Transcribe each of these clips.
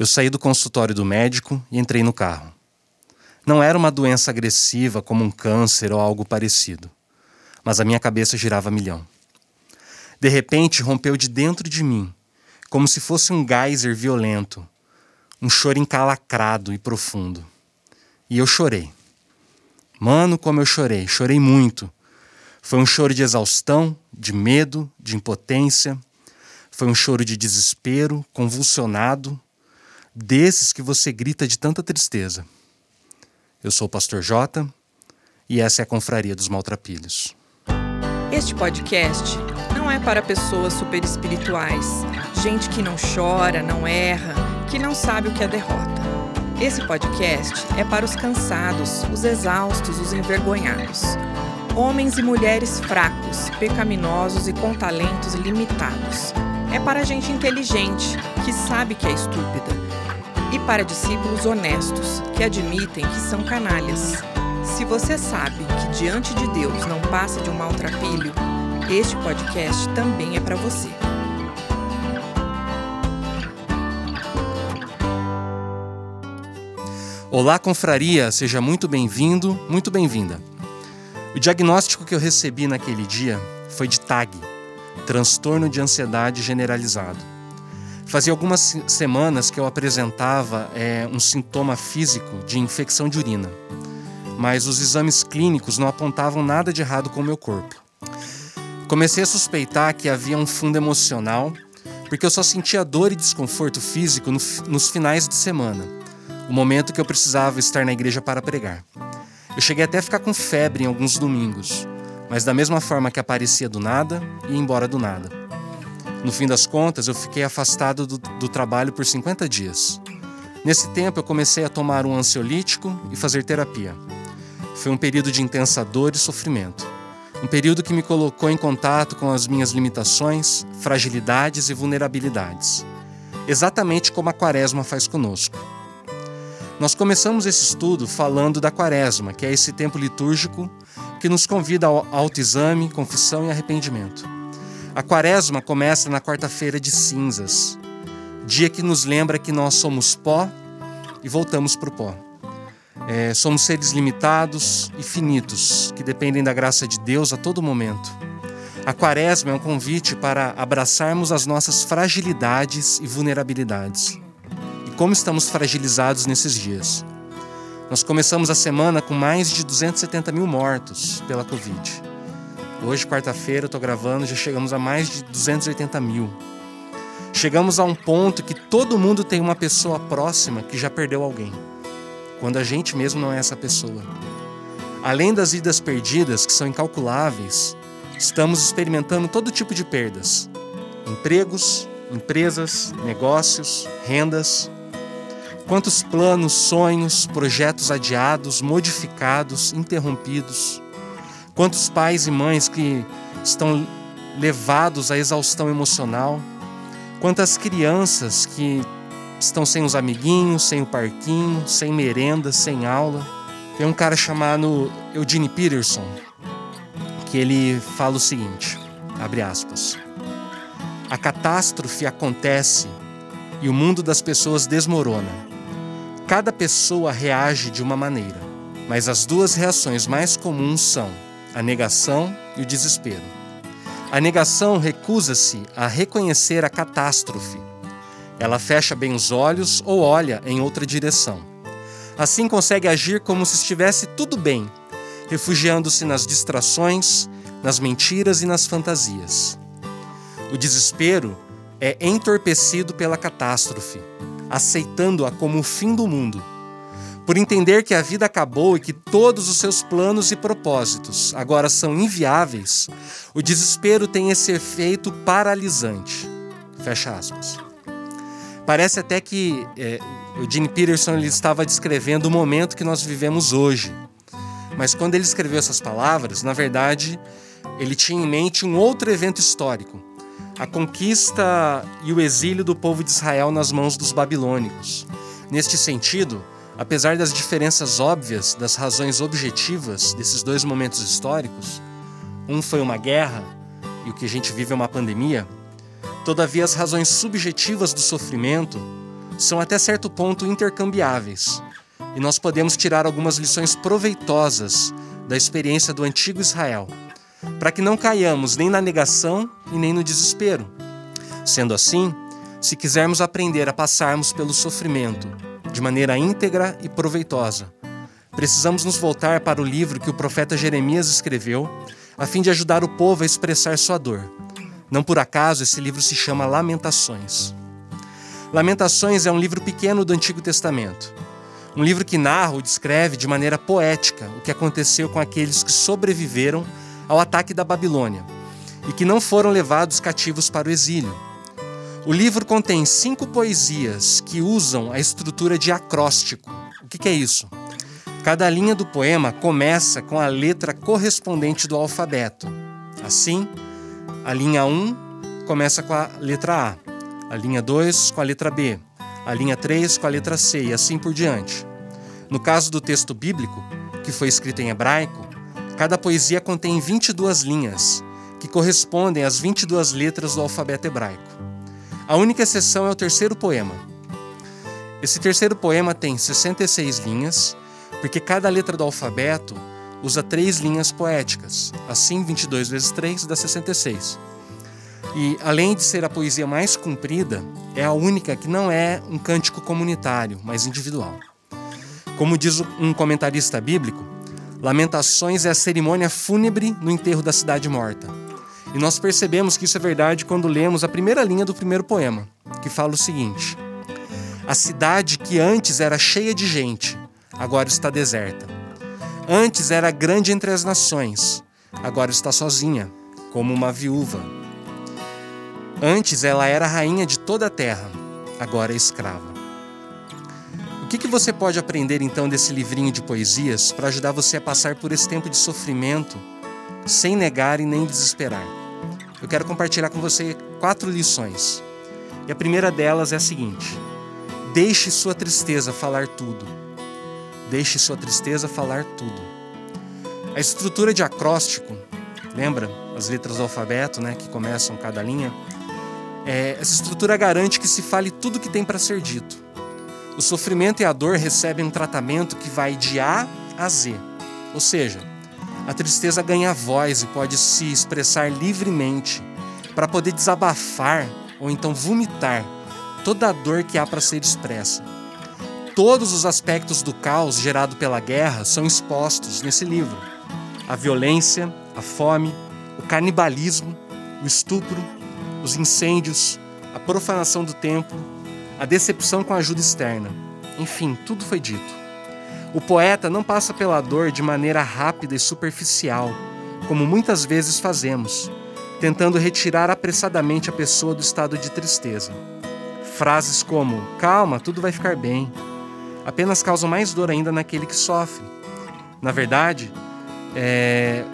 Eu saí do consultório do médico e entrei no carro. Não era uma doença agressiva como um câncer ou algo parecido, mas a minha cabeça girava a milhão. De repente, rompeu de dentro de mim, como se fosse um geyser violento, um choro encalacrado e profundo. E eu chorei. Mano, como eu chorei, chorei muito. Foi um choro de exaustão, de medo, de impotência. Foi um choro de desespero, convulsionado, desses que você grita de tanta tristeza. Eu sou o Pastor Jota e essa é a Confraria dos Maltrapilhos. Este podcast não é para pessoas super espirituais, gente que não chora, não erra, que não sabe o que é derrota. Esse podcast é para os cansados, os exaustos, os envergonhados. Homens e mulheres fracos, pecaminosos e com talentos limitados. É para gente inteligente, que sabe que é estúpida para discípulos honestos, que admitem que são canalhas. Se você sabe que diante de Deus não passa de um maltrapilho, este podcast também é para você. Olá, confraria, seja muito bem-vindo, muito bem-vinda. O diagnóstico que eu recebi naquele dia foi de TAG, transtorno de ansiedade generalizado. Fazia algumas semanas que eu apresentava é, um sintoma físico de infecção de urina, mas os exames clínicos não apontavam nada de errado com o meu corpo. Comecei a suspeitar que havia um fundo emocional, porque eu só sentia dor e desconforto físico no, nos finais de semana, o momento que eu precisava estar na igreja para pregar. Eu cheguei até a ficar com febre em alguns domingos, mas da mesma forma que aparecia do nada, ia embora do nada. No fim das contas, eu fiquei afastado do, do trabalho por 50 dias. Nesse tempo, eu comecei a tomar um ansiolítico e fazer terapia. Foi um período de intensa dor e sofrimento. Um período que me colocou em contato com as minhas limitações, fragilidades e vulnerabilidades. Exatamente como a Quaresma faz conosco. Nós começamos esse estudo falando da Quaresma, que é esse tempo litúrgico que nos convida ao autoexame, confissão e arrependimento. A quaresma começa na quarta-feira de cinzas, dia que nos lembra que nós somos pó e voltamos para o pó. É, somos seres limitados e finitos, que dependem da graça de Deus a todo momento. A quaresma é um convite para abraçarmos as nossas fragilidades e vulnerabilidades. E como estamos fragilizados nesses dias? Nós começamos a semana com mais de 270 mil mortos pela Covid. Hoje, quarta-feira, eu estou gravando, já chegamos a mais de 280 mil. Chegamos a um ponto que todo mundo tem uma pessoa próxima que já perdeu alguém, quando a gente mesmo não é essa pessoa. Além das vidas perdidas, que são incalculáveis, estamos experimentando todo tipo de perdas: empregos, empresas, negócios, rendas. Quantos planos, sonhos, projetos adiados, modificados, interrompidos Quantos pais e mães que estão levados à exaustão emocional? Quantas crianças que estão sem os amiguinhos, sem o parquinho, sem merenda, sem aula? Tem um cara chamado Eugene Peterson que ele fala o seguinte, abre aspas: A catástrofe acontece e o mundo das pessoas desmorona. Cada pessoa reage de uma maneira, mas as duas reações mais comuns são a negação e o desespero. A negação recusa-se a reconhecer a catástrofe. Ela fecha bem os olhos ou olha em outra direção. Assim consegue agir como se estivesse tudo bem, refugiando-se nas distrações, nas mentiras e nas fantasias. O desespero é entorpecido pela catástrofe, aceitando-a como o fim do mundo por entender que a vida acabou e que todos os seus planos e propósitos agora são inviáveis, o desespero tem esse efeito paralisante. Fecha aspas. Parece até que é, o Gene Peterson ele estava descrevendo o momento que nós vivemos hoje. Mas quando ele escreveu essas palavras, na verdade, ele tinha em mente um outro evento histórico, a conquista e o exílio do povo de Israel nas mãos dos babilônicos. Neste sentido, Apesar das diferenças óbvias das razões objetivas desses dois momentos históricos, um foi uma guerra e o que a gente vive é uma pandemia, todavia as razões subjetivas do sofrimento são até certo ponto intercambiáveis, e nós podemos tirar algumas lições proveitosas da experiência do antigo Israel, para que não caiamos nem na negação e nem no desespero. Sendo assim, se quisermos aprender a passarmos pelo sofrimento de maneira íntegra e proveitosa, precisamos nos voltar para o livro que o profeta Jeremias escreveu, a fim de ajudar o povo a expressar sua dor. Não por acaso esse livro se chama Lamentações. Lamentações é um livro pequeno do Antigo Testamento. Um livro que narra ou descreve de maneira poética o que aconteceu com aqueles que sobreviveram ao ataque da Babilônia e que não foram levados cativos para o exílio. O livro contém cinco poesias que usam a estrutura de acróstico. O que é isso? Cada linha do poema começa com a letra correspondente do alfabeto. Assim, a linha 1 começa com a letra A, a linha 2 com a letra B, a linha 3 com a letra C e assim por diante. No caso do texto bíblico, que foi escrito em hebraico, cada poesia contém 22 linhas, que correspondem às 22 letras do alfabeto hebraico. A única exceção é o terceiro poema. Esse terceiro poema tem 66 linhas porque cada letra do alfabeto usa três linhas poéticas. Assim, 22 vezes 3 dá 66. E, além de ser a poesia mais comprida, é a única que não é um cântico comunitário, mas individual. Como diz um comentarista bíblico, Lamentações é a cerimônia fúnebre no enterro da cidade morta. E nós percebemos que isso é verdade quando lemos a primeira linha do primeiro poema, que fala o seguinte: A cidade que antes era cheia de gente, agora está deserta. Antes era grande entre as nações, agora está sozinha, como uma viúva. Antes ela era rainha de toda a terra, agora é escrava. O que, que você pode aprender então desse livrinho de poesias para ajudar você a passar por esse tempo de sofrimento sem negar e nem desesperar? Eu quero compartilhar com você quatro lições. E a primeira delas é a seguinte: deixe sua tristeza falar tudo. Deixe sua tristeza falar tudo. A estrutura de acróstico, lembra as letras do alfabeto, né, que começam cada linha? É, essa estrutura garante que se fale tudo que tem para ser dito. O sofrimento e a dor recebem um tratamento que vai de A a Z. Ou seja, a tristeza ganha voz e pode se expressar livremente para poder desabafar ou então vomitar toda a dor que há para ser expressa. Todos os aspectos do caos gerado pela guerra são expostos nesse livro: a violência, a fome, o canibalismo, o estupro, os incêndios, a profanação do templo, a decepção com a ajuda externa. Enfim, tudo foi dito. O poeta não passa pela dor de maneira rápida e superficial, como muitas vezes fazemos, tentando retirar apressadamente a pessoa do estado de tristeza. Frases como: calma, tudo vai ficar bem apenas causam mais dor ainda naquele que sofre. Na verdade, é,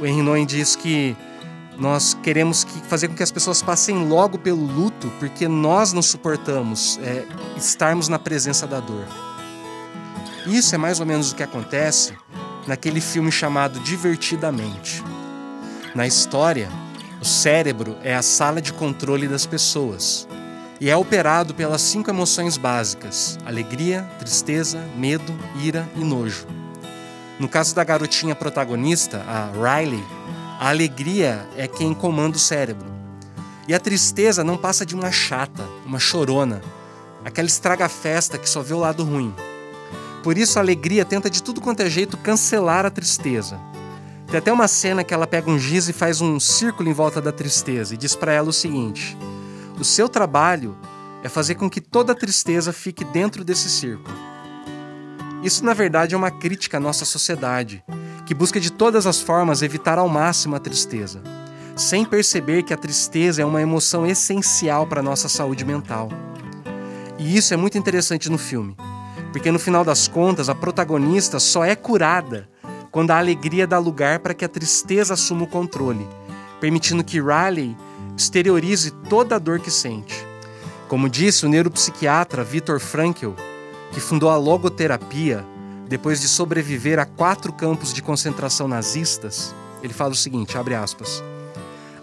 o Henry Noen diz que nós queremos que, fazer com que as pessoas passem logo pelo luto, porque nós não suportamos é, estarmos na presença da dor. Isso é mais ou menos o que acontece naquele filme chamado Divertidamente. Na história, o cérebro é a sala de controle das pessoas e é operado pelas cinco emoções básicas: alegria, tristeza, medo, ira e nojo. No caso da garotinha protagonista, a Riley, a alegria é quem comanda o cérebro. E a tristeza não passa de uma chata, uma chorona, aquela estraga-festa que só vê o lado ruim. Por isso a alegria tenta de tudo quanto é jeito cancelar a tristeza. Tem até uma cena que ela pega um giz e faz um círculo em volta da tristeza e diz para ela o seguinte: o seu trabalho é fazer com que toda tristeza fique dentro desse círculo. Isso, na verdade, é uma crítica à nossa sociedade, que busca de todas as formas evitar ao máximo a tristeza, sem perceber que a tristeza é uma emoção essencial para nossa saúde mental. E isso é muito interessante no filme, porque no final das contas a protagonista só é curada quando a alegria dá lugar para que a tristeza assuma o controle, permitindo que Riley exteriorize toda a dor que sente. Como disse o neuropsiquiatra Viktor Frankl, que fundou a logoterapia depois de sobreviver a quatro campos de concentração nazistas, ele fala o seguinte, abre aspas: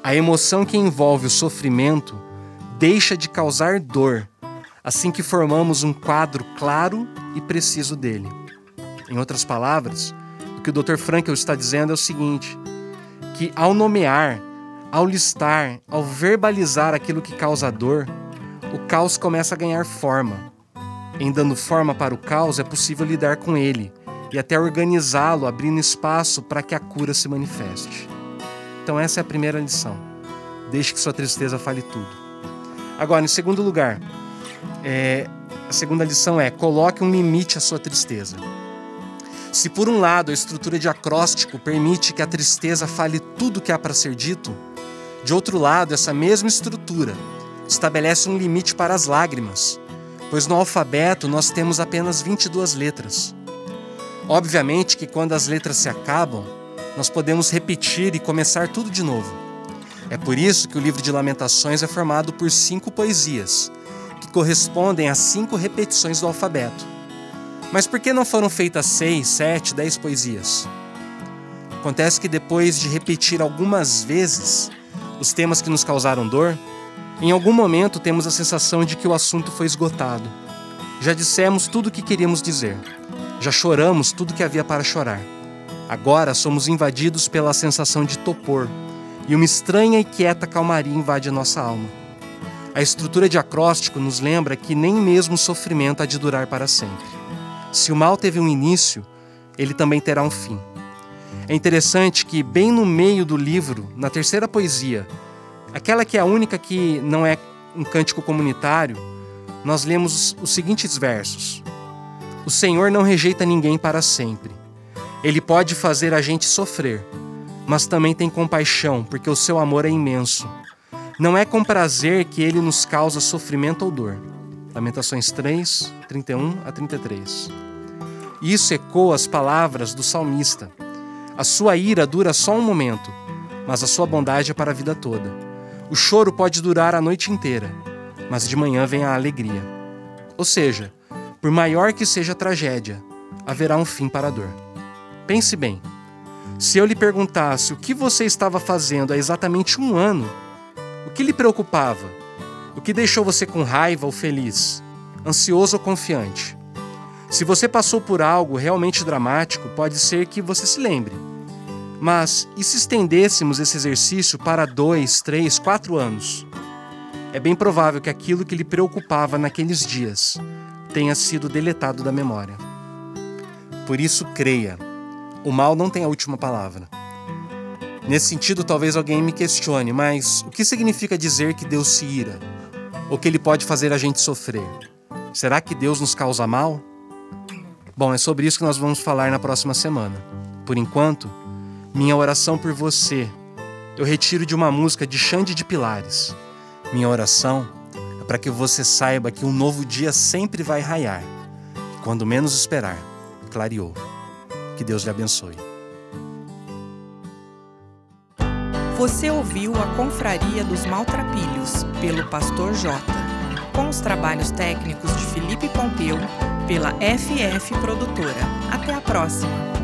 A emoção que envolve o sofrimento deixa de causar dor assim que formamos um quadro claro e preciso dele. Em outras palavras, o que o Dr. Frankel está dizendo é o seguinte: que ao nomear, ao listar, ao verbalizar aquilo que causa dor, o caos começa a ganhar forma. Em dando forma para o caos, é possível lidar com ele e até organizá-lo, abrindo espaço para que a cura se manifeste. Então, essa é a primeira lição. Deixe que sua tristeza fale tudo. Agora, em segundo lugar, é, a segunda lição é: coloque um limite à sua tristeza. Se por um lado a estrutura de acróstico permite que a tristeza fale tudo o que há para ser dito, de outro lado, essa mesma estrutura estabelece um limite para as lágrimas, pois no alfabeto nós temos apenas 22 letras. Obviamente que quando as letras se acabam, nós podemos repetir e começar tudo de novo. É por isso que o livro de Lamentações é formado por cinco poesias, que correspondem a cinco repetições do alfabeto. Mas por que não foram feitas seis, sete, dez poesias? Acontece que depois de repetir algumas vezes os temas que nos causaram dor, em algum momento temos a sensação de que o assunto foi esgotado. Já dissemos tudo o que queríamos dizer. Já choramos tudo que havia para chorar. Agora somos invadidos pela sensação de topor, e uma estranha e quieta calmaria invade a nossa alma. A estrutura de acróstico nos lembra que nem mesmo o sofrimento há de durar para sempre. Se o mal teve um início, ele também terá um fim. É interessante que, bem no meio do livro, na terceira poesia, aquela que é a única que não é um cântico comunitário, nós lemos os seguintes versos: O Senhor não rejeita ninguém para sempre. Ele pode fazer a gente sofrer, mas também tem compaixão, porque o seu amor é imenso. Não é com prazer que ele nos causa sofrimento ou dor. Lamentações 3, 31 a 33. Isso ecoa as palavras do salmista. A sua ira dura só um momento, mas a sua bondade é para a vida toda. O choro pode durar a noite inteira, mas de manhã vem a alegria. Ou seja, por maior que seja a tragédia, haverá um fim para a dor. Pense bem: se eu lhe perguntasse o que você estava fazendo há exatamente um ano, o que lhe preocupava? O que deixou você com raiva ou feliz? Ansioso ou confiante? Se você passou por algo realmente dramático, pode ser que você se lembre mas e se estendêssemos esse exercício para dois, três, quatro anos? É bem provável que aquilo que lhe preocupava naqueles dias tenha sido deletado da memória. Por isso, creia: o mal não tem a última palavra. Nesse sentido, talvez alguém me questione, mas o que significa dizer que Deus se ira? Ou que Ele pode fazer a gente sofrer? Será que Deus nos causa mal? Bom, é sobre isso que nós vamos falar na próxima semana. Por enquanto, minha oração por você eu retiro de uma música de Xande de Pilares. Minha oração é para que você saiba que um novo dia sempre vai raiar. Quando menos esperar, clareou. Que Deus lhe abençoe. Você ouviu a Confraria dos Maltrapilhos, pelo Pastor J, com os trabalhos técnicos de Felipe Pompeu, pela FF Produtora. Até a próxima!